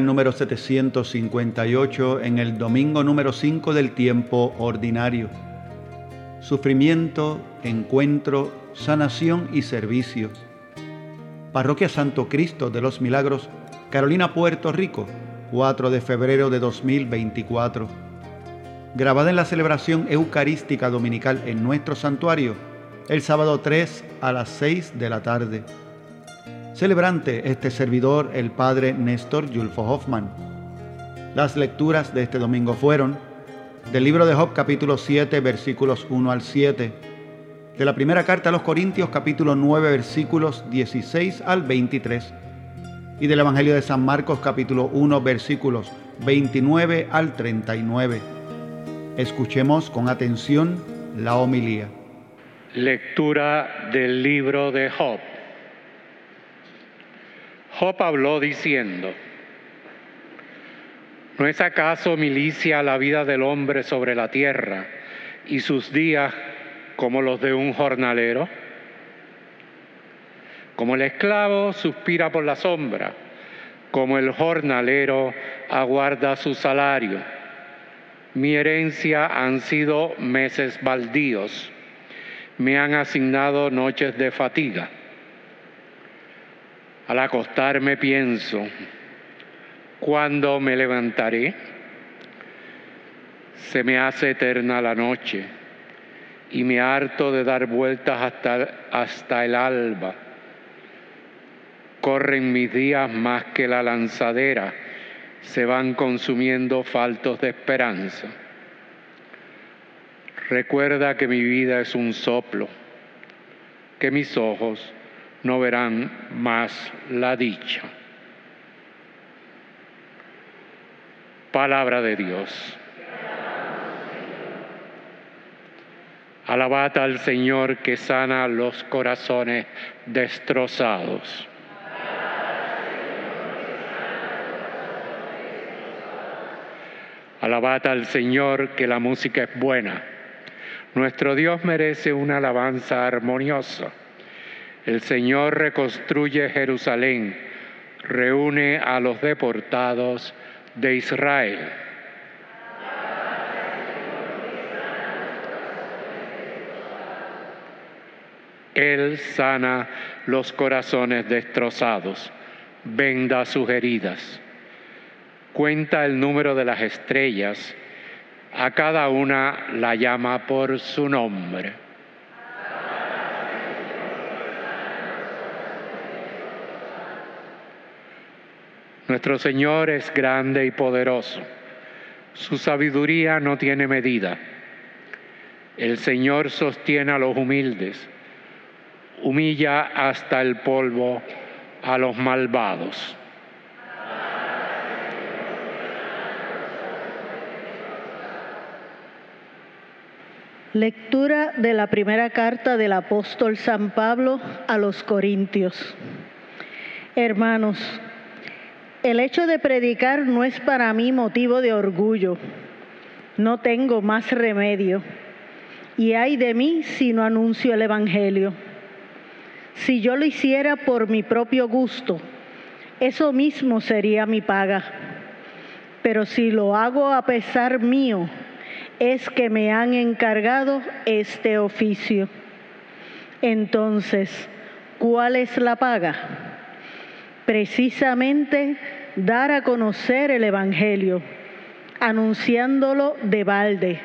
Número 758 en el domingo número 5 del tiempo ordinario. Sufrimiento, encuentro, sanación y servicio. Parroquia Santo Cristo de los Milagros, Carolina, Puerto Rico, 4 de febrero de 2024. Grabada en la celebración eucarística dominical en nuestro santuario, el sábado 3 a las 6 de la tarde. Celebrante este servidor, el padre Néstor Yulfo Hoffman. Las lecturas de este domingo fueron del libro de Job capítulo 7 versículos 1 al 7, de la primera carta a los Corintios capítulo 9 versículos 16 al 23 y del Evangelio de San Marcos capítulo 1 versículos 29 al 39. Escuchemos con atención la homilía. Lectura del libro de Job. Job habló diciendo, ¿no es acaso milicia la vida del hombre sobre la tierra y sus días como los de un jornalero? Como el esclavo suspira por la sombra, como el jornalero aguarda su salario. Mi herencia han sido meses baldíos, me han asignado noches de fatiga al acostarme pienso, ¿cuándo me levantaré? Se me hace eterna la noche y me harto de dar vueltas hasta, hasta el alba. Corren mis días más que la lanzadera, se van consumiendo faltos de esperanza. Recuerda que mi vida es un soplo, que mis ojos no verán más la dicha. Palabra de Dios. Alabad al Señor que sana los corazones destrozados. Alabad al Señor que la música es buena. Nuestro Dios merece una alabanza armoniosa. El Señor reconstruye Jerusalén, reúne a los deportados de Israel. Él sana los corazones destrozados, venda sus heridas, cuenta el número de las estrellas, a cada una la llama por su nombre. Nuestro Señor es grande y poderoso. Su sabiduría no tiene medida. El Señor sostiene a los humildes, humilla hasta el polvo a los malvados. Lectura de la primera carta del apóstol San Pablo a los Corintios. Hermanos, el hecho de predicar no es para mí motivo de orgullo. No tengo más remedio. Y hay de mí si no anuncio el Evangelio. Si yo lo hiciera por mi propio gusto, eso mismo sería mi paga. Pero si lo hago a pesar mío, es que me han encargado este oficio. Entonces, ¿cuál es la paga? Precisamente dar a conocer el Evangelio, anunciándolo de balde,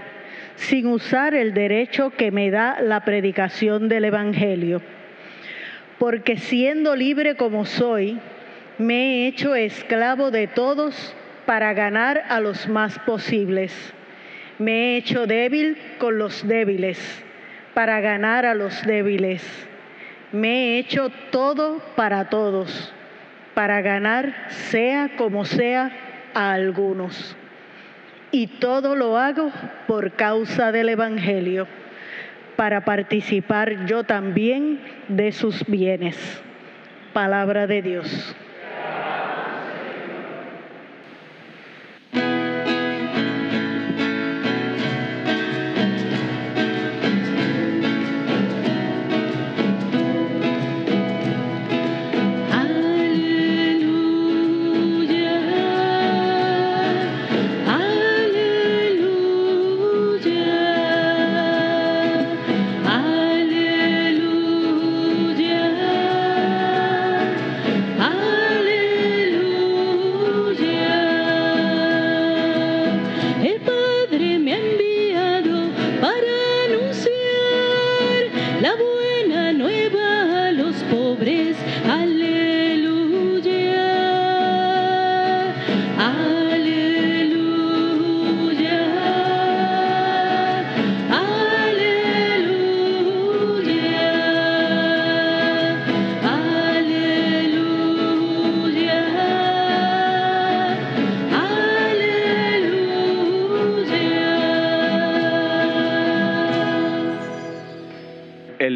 sin usar el derecho que me da la predicación del Evangelio. Porque siendo libre como soy, me he hecho esclavo de todos para ganar a los más posibles. Me he hecho débil con los débiles para ganar a los débiles. Me he hecho todo para todos para ganar, sea como sea, a algunos. Y todo lo hago por causa del Evangelio, para participar yo también de sus bienes. Palabra de Dios.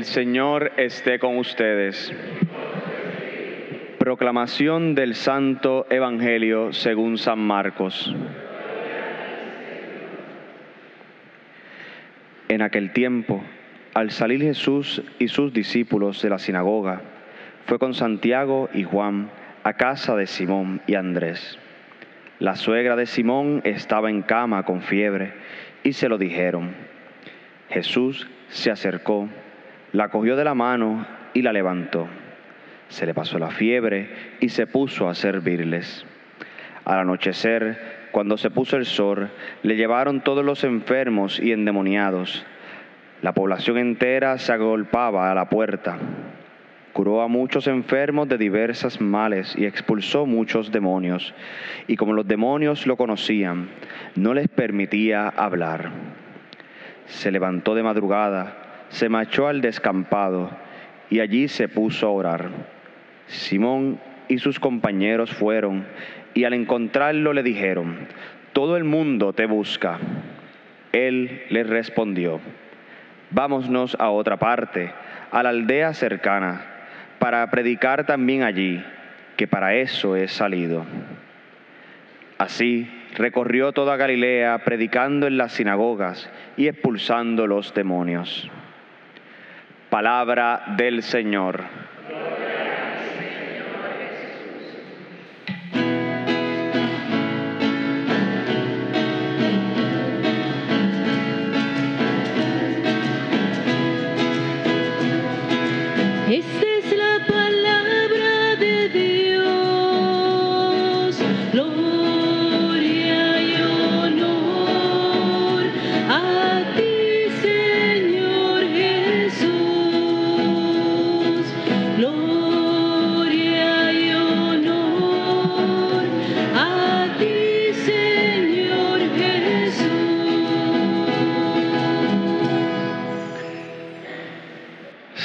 El Señor esté con ustedes. Proclamación del Santo Evangelio según San Marcos. En aquel tiempo, al salir Jesús y sus discípulos de la sinagoga, fue con Santiago y Juan a casa de Simón y Andrés. La suegra de Simón estaba en cama con fiebre y se lo dijeron. Jesús se acercó la cogió de la mano y la levantó. Se le pasó la fiebre y se puso a servirles. Al anochecer, cuando se puso el sol, le llevaron todos los enfermos y endemoniados. La población entera se agolpaba a la puerta. Curó a muchos enfermos de diversas males y expulsó muchos demonios. Y como los demonios lo conocían, no les permitía hablar. Se levantó de madrugada se marchó al descampado y allí se puso a orar. Simón y sus compañeros fueron y al encontrarlo le dijeron, todo el mundo te busca. Él les respondió, vámonos a otra parte, a la aldea cercana, para predicar también allí, que para eso he salido. Así recorrió toda Galilea, predicando en las sinagogas y expulsando los demonios. Palabra del Señor.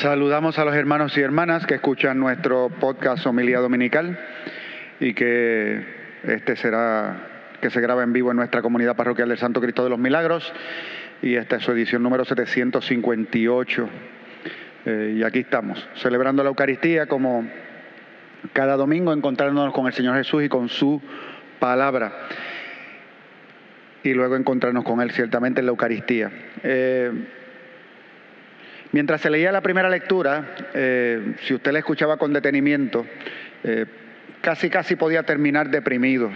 Saludamos a los hermanos y hermanas que escuchan nuestro podcast Homilía Dominical y que este será que se graba en vivo en nuestra comunidad parroquial del Santo Cristo de los Milagros y esta es su edición número 758. Eh, y aquí estamos, celebrando la Eucaristía como cada domingo, encontrándonos con el Señor Jesús y con su palabra. Y luego encontrarnos con Él ciertamente en la Eucaristía. Eh, Mientras se leía la primera lectura, eh, si usted la escuchaba con detenimiento, eh, casi casi podía terminar deprimido.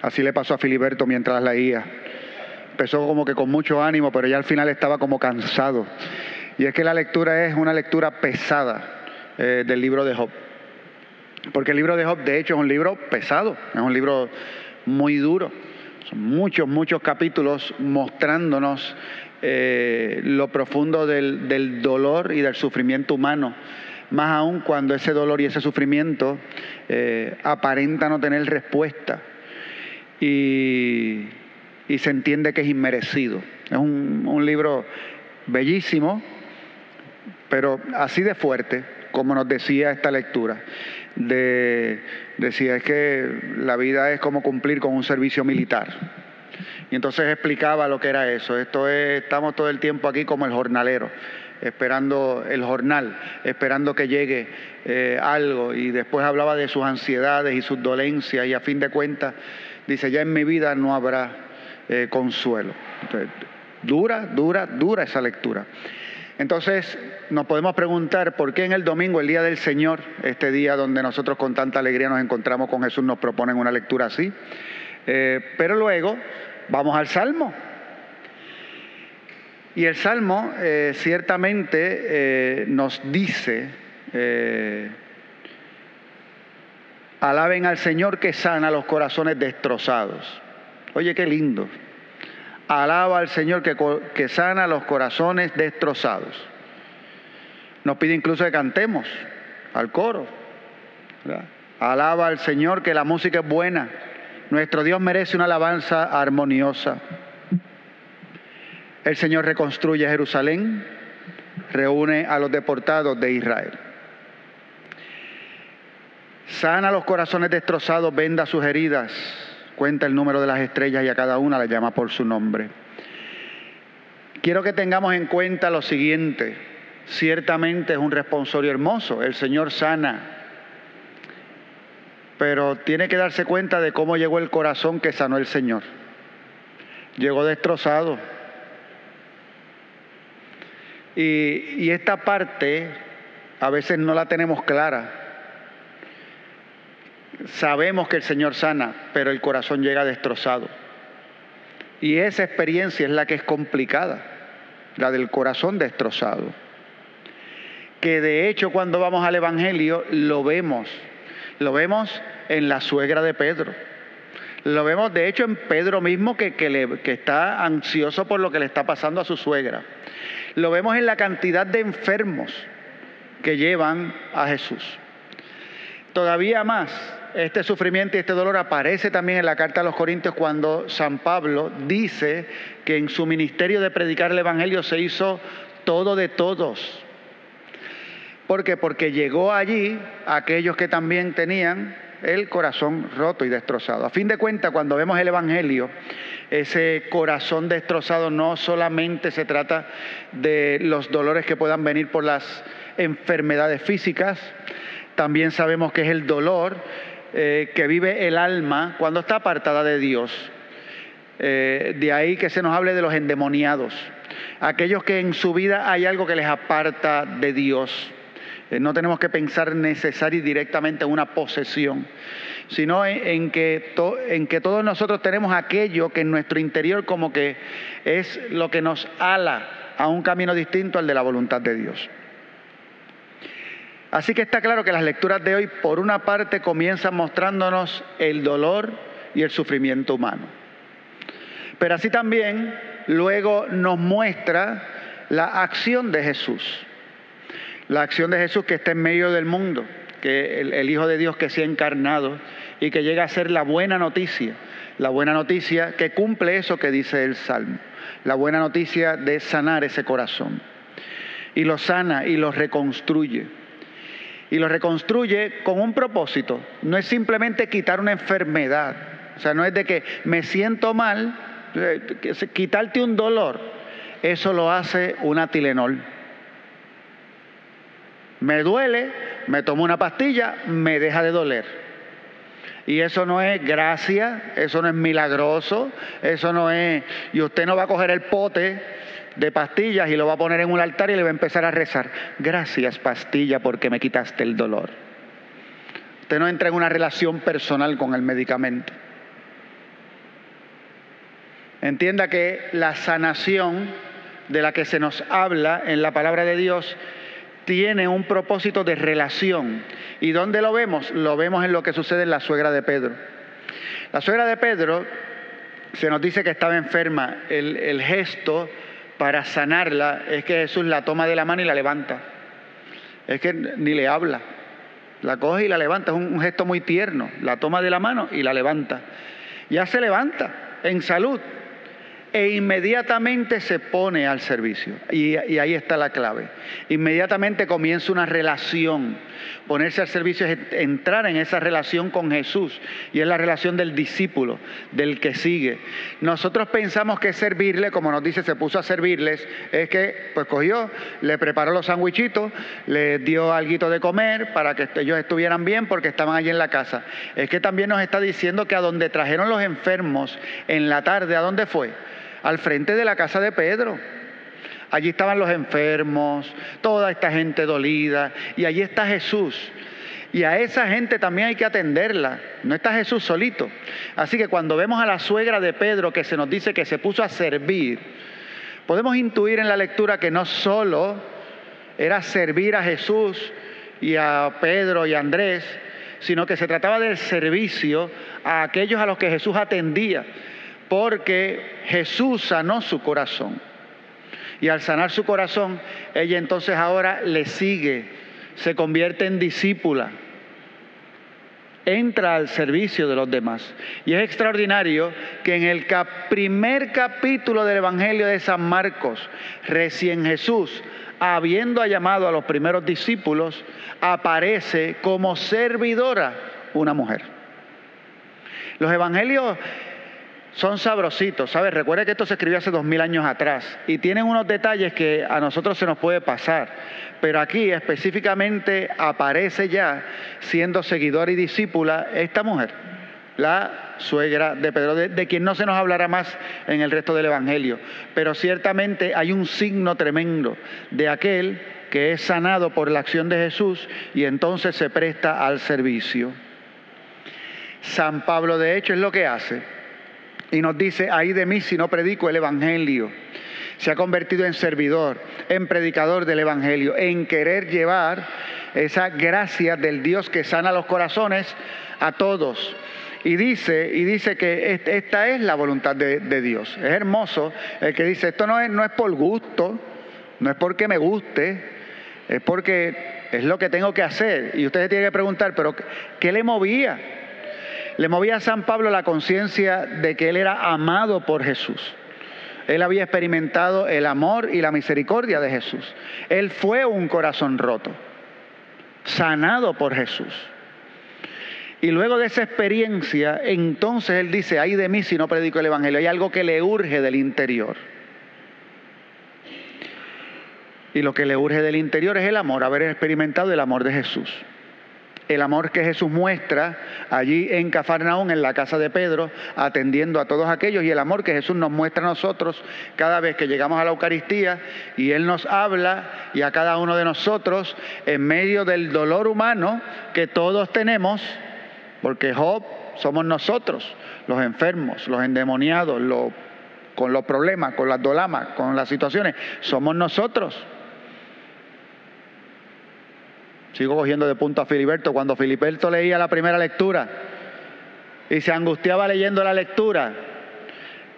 Así le pasó a Filiberto mientras leía. Empezó como que con mucho ánimo, pero ya al final estaba como cansado. Y es que la lectura es una lectura pesada eh, del libro de Job. Porque el libro de Job, de hecho, es un libro pesado, es un libro muy duro. Son muchos, muchos capítulos mostrándonos eh, lo profundo del, dolor y del sufrimiento humano, más aún cuando ese dolor y ese sufrimiento eh, aparenta no tener respuesta y, se entiende que es inmerecido. Es un, libro bellísimo, pero así de fuerte, como nos decía esta lectura, de, decía es que la vida es como cumplir con un servicio militar. Y entonces explicaba lo que era eso. Esto es, estamos todo el tiempo aquí como el jornalero, esperando el jornal, esperando que llegue eh, algo. Y después hablaba de sus ansiedades y sus dolencias y a fin de cuentas dice, ya en mi vida no habrá eh, consuelo. dura, dura, dura esa lectura. Entonces nos podemos preguntar por qué en el domingo, el día del Señor, este día donde nosotros con tanta alegría nos encontramos con Jesús, nos proponen una lectura así. Eh, pero luego Vamos al Salmo. Y el Salmo eh, ciertamente eh, nos dice, eh, alaben al Señor que sana los corazones destrozados. Oye, qué lindo. Alaba al Señor que, que sana los corazones destrozados. Nos pide incluso que cantemos al coro. Alaba al Señor que la música es buena nuestro Dios merece una alabanza armoniosa. El Señor reconstruye Jerusalén, reúne a los deportados de Israel. Sana los corazones destrozados, venda sus heridas, cuenta el número de las estrellas y a cada una le llama por su nombre. Quiero que tengamos en cuenta lo siguiente. ciertamente es un responsorio hermoso, el Señor sana, pero tiene que darse cuenta de cómo llegó el corazón que sanó el Señor. Llegó destrozado. Y, y esta parte a veces no la tenemos clara. Sabemos que el Señor sana, pero el corazón llega destrozado. Y esa experiencia es la que es complicada, la del corazón destrozado. Que de hecho cuando vamos al Evangelio lo vemos, lo vemos en la suegra de Pedro. Lo vemos de hecho en Pedro mismo que, que está ansioso por lo que le está pasando a su suegra. Lo vemos en la cantidad de enfermos que llevan a Jesús. Todavía más, este sufrimiento y este dolor aparece también en la carta a los Corintios cuando San Pablo dice que en su ministerio de predicar el Evangelio se hizo todo de todos. Porque llegó allí aquellos que también tenían el corazón roto y destrozado. A fin de cuentas, cuando vemos el Evangelio, ese corazón destrozado no solamente se trata de los dolores que puedan venir por las enfermedades físicas, también sabemos que es el dolor eh, que vive el alma cuando está apartada de Dios. Eh, de ahí que se nos hable de los endemoniados, aquellos que en su vida hay algo que les aparta de Dios. Eh, no tenemos que pensar necesario y directamente en una posesión, sino en, que en que todos nosotros tenemos aquello que en nuestro interior como que es lo que nos ala a un camino distinto al de la voluntad de Dios. Así que está claro que las lecturas de hoy, por una parte, comienzan mostrándonos el dolor y el sufrimiento humano. Pero así también luego nos muestra la acción de Jesús. La acción de Jesús que está en medio del mundo, que el, el Hijo de Dios que se ha encarnado y que llega a ser la buena noticia. La buena noticia que cumple eso que dice el Salmo. La buena noticia de sanar ese corazón. Y lo sana y lo reconstruye y lo reconstruye con un propósito. No es simplemente quitar una enfermedad. O sea, no es de que me siento mal, eh, quitarte un dolor. Eso lo hace una Tilenol. Me duele, me tomo una pastilla, me deja de doler. Y eso no es gracia, eso no es milagroso, eso no es... Y usted no va a coger el pote de pastillas y lo va a poner en un altar y le va a empezar a rezar. Gracias pastilla porque me quitaste el dolor. Usted no entra en una relación personal con el medicamento. Entienda que la sanación de la que se nos habla en la palabra de Dios tiene un propósito de relación. ¿Y dónde lo vemos? Lo vemos en lo que sucede en la suegra de Pedro. La suegra de Pedro se nos dice que estaba enferma. El, gesto para sanarla es que Jesús la toma de la mano y la levanta. Es que ni le habla. La coge y la levanta. Es un, gesto muy tierno. La toma de la mano y la levanta. Ya se levanta en salud e inmediatamente se pone al servicio. Y, ahí está la clave. Inmediatamente comienza una relación. Ponerse al servicio es entrar en esa relación con Jesús. Y es la relación del discípulo, del que sigue. Nosotros pensamos que servirle, como nos dice, se puso a servirles, es que pues cogió, le preparó los sandwichitos, les dio algo de comer para que ellos estuvieran bien porque estaban allí en la casa. Es que también nos está diciendo que a donde trajeron los enfermos en la tarde, ¿a dónde fue? Al frente de la casa de Pedro. Allí estaban los enfermos, toda esta gente dolida, y allí está Jesús. Y a esa gente también hay que atenderla. No está Jesús solito. Así que cuando vemos a la suegra de Pedro que se nos dice que se puso a servir, podemos intuir en la lectura que no solo era servir a Jesús y a Pedro y a Andrés, sino que se trataba del servicio a aquellos a los que Jesús atendía porque Jesús sanó su corazón. Y al sanar su corazón, ella entonces ahora le sigue, se convierte en discípula, entra al servicio de los demás. Y es extraordinario que en el primer capítulo del Evangelio de San Marcos, recién Jesús, habiendo llamado a los primeros discípulos, aparece como servidora una mujer. Los evangelios son sabrositos, ¿sabes? Recuerda que esto se escribió hace dos mil años atrás y tienen unos detalles que a nosotros se nos puede pasar, pero aquí específicamente aparece ya, siendo seguidora y discípula, esta mujer, la suegra de Pedro, de, de, quien no se nos hablará más en el resto del Evangelio, pero ciertamente hay un signo tremendo de aquel que es sanado por la acción de Jesús y entonces se presta al servicio. San Pablo de hecho es lo que hace y nos dice, ahí de mí si no predico el Evangelio. Se ha convertido en servidor, en predicador del Evangelio, en querer llevar esa gracia del Dios que sana los corazones a todos. Y dice, y dice que esta es la voluntad de, Dios. Es hermoso el que dice, esto no es, no es por gusto, no es porque me guste, es porque es lo que tengo que hacer. Y usted se tiene que preguntar, pero ¿qué le movía? Le movía a San Pablo la conciencia de que él era amado por Jesús. Él había experimentado el amor y la misericordia de Jesús. Él fue un corazón roto, sanado por Jesús. Y luego de esa experiencia, entonces él dice, ay de mí si no predico el Evangelio. Hay algo que le urge del interior. Y lo que le urge del interior es el amor, haber experimentado el amor de Jesús el amor que Jesús muestra allí en Cafarnaún, en la casa de Pedro, atendiendo a todos aquellos, y el amor que Jesús nos muestra a nosotros cada vez que llegamos a la Eucaristía, y Él nos habla, y a cada uno de nosotros, en medio del dolor humano que todos tenemos, porque Job somos nosotros, los enfermos, los endemoniados, con los problemas, con las dolamas, con las situaciones, somos nosotros. Sigo cogiendo de punto a Filiberto. Cuando Filiberto leía la primera lectura y se angustiaba leyendo la lectura,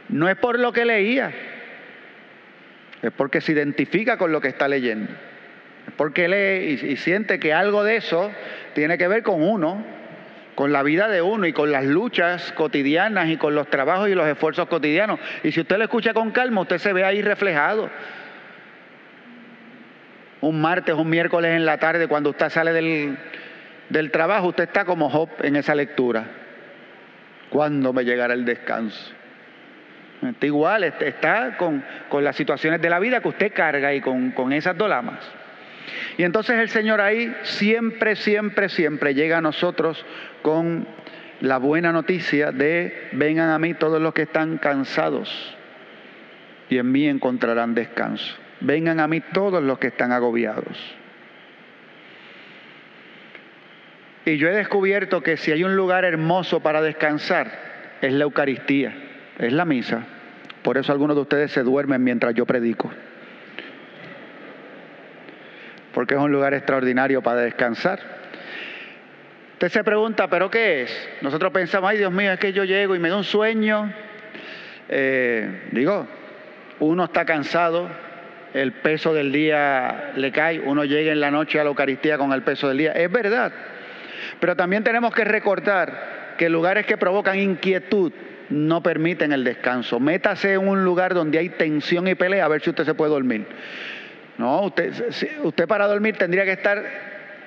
no es por lo que leía, es porque se identifica con lo que está leyendo. Es porque lee y, siente que algo de eso tiene que ver con uno, con la vida de uno y con las luchas cotidianas y con los trabajos y los esfuerzos cotidianos. Y si usted lo escucha con calma, usted se ve ahí reflejado un martes, un miércoles en la tarde, cuando usted sale del, del trabajo, usted está como Job en esa lectura. ¿Cuándo me llegará el descanso? Está igual, está con, con, las situaciones de la vida que usted carga y con, con esas dolamas. Y entonces el Señor ahí siempre, siempre, siempre llega a nosotros con la buena noticia de vengan a mí todos los que están cansados y en mí encontrarán descanso. Vengan a mí todos los que están agobiados. Y yo he descubierto que si hay un lugar hermoso para descansar, es la Eucaristía, es la misa. Por eso algunos de ustedes se duermen mientras yo predico. Porque es un lugar extraordinario para descansar. Usted se pregunta, ¿pero qué es? Nosotros pensamos, ay Dios mío, es que yo llego y me da un sueño. Eh, digo, uno está cansado, el peso del día le cae, uno llega en la noche a la Eucaristía con el peso del día. Es verdad. Pero también tenemos que recordar que lugares que provocan inquietud no permiten el descanso. Métase en un lugar donde hay tensión y pelea a ver si usted se puede dormir. No, usted, para dormir tendría que estar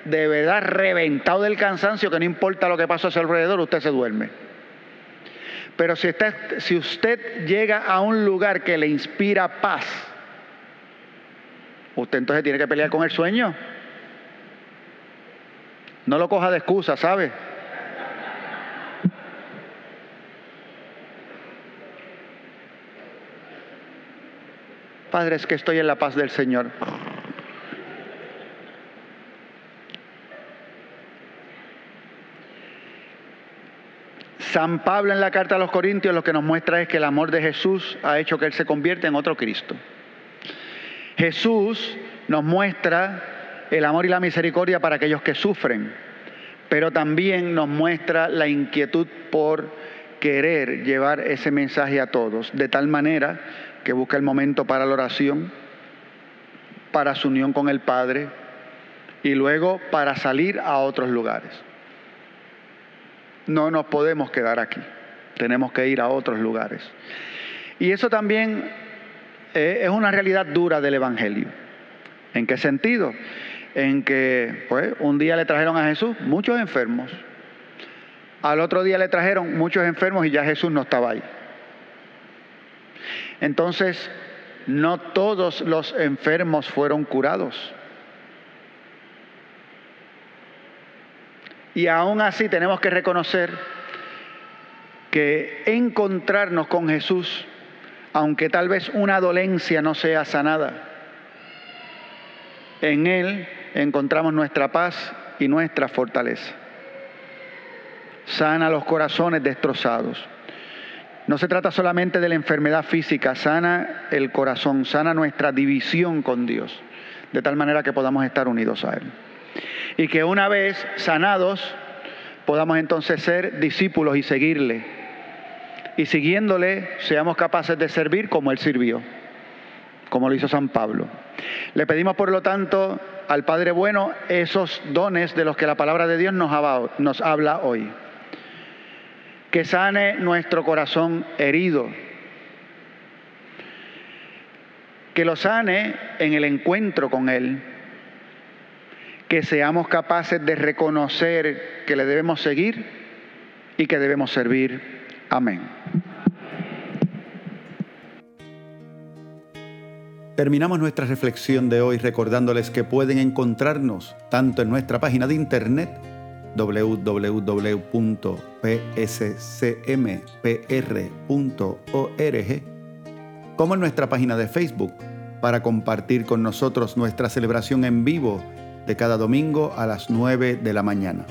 de verdad reventado del cansancio, que no importa lo que pasa a su alrededor, usted se duerme. Pero si, está, si usted llega a un lugar que le inspira paz, Usted entonces tiene que pelear con el sueño. No lo coja de excusa, ¿sabe? Padre, es que estoy en la paz del Señor. San Pablo en la carta a los Corintios lo que nos muestra es que el amor de Jesús ha hecho que Él se convierta en otro Cristo. Jesús nos muestra el amor y la misericordia para aquellos que sufren, pero también nos muestra la inquietud por querer llevar ese mensaje a todos, de tal manera que busca el momento para la oración, para su unión con el Padre y luego para salir a otros lugares. No nos podemos quedar aquí, tenemos que ir a otros lugares. Y eso también eh, es una realidad dura del Evangelio. ¿En qué sentido? En que pues, un día le trajeron a Jesús muchos enfermos. Al otro día le trajeron muchos enfermos y ya Jesús no estaba ahí. Entonces, no todos los enfermos fueron curados. Y aún así tenemos que reconocer que encontrarnos con Jesús, aunque tal vez una dolencia no sea sanada, en Él encontramos nuestra paz y nuestra fortaleza. Sana los corazones destrozados. No se trata solamente de la enfermedad física, sana el corazón, sana nuestra división con Dios, de tal manera que podamos estar unidos a Él y que una vez sanados podamos entonces ser discípulos y seguirle. Y siguiéndole seamos capaces de servir como Él sirvió, como lo hizo San Pablo. Le pedimos por lo tanto al Padre Bueno esos dones de los que la palabra de Dios nos, habla hoy. Que sane nuestro corazón herido. Que lo sane en el encuentro con Él que seamos capaces de reconocer que le debemos seguir y que debemos servir. Amén. Terminamos nuestra reflexión de hoy recordándoles que pueden encontrarnos tanto en nuestra página de internet www.pscmpr.org como en nuestra página de Facebook para compartir con nosotros nuestra celebración en vivo de cada domingo a las 9 de la mañana.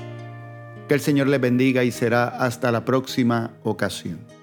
Que el Señor les bendiga y será hasta la próxima ocasión.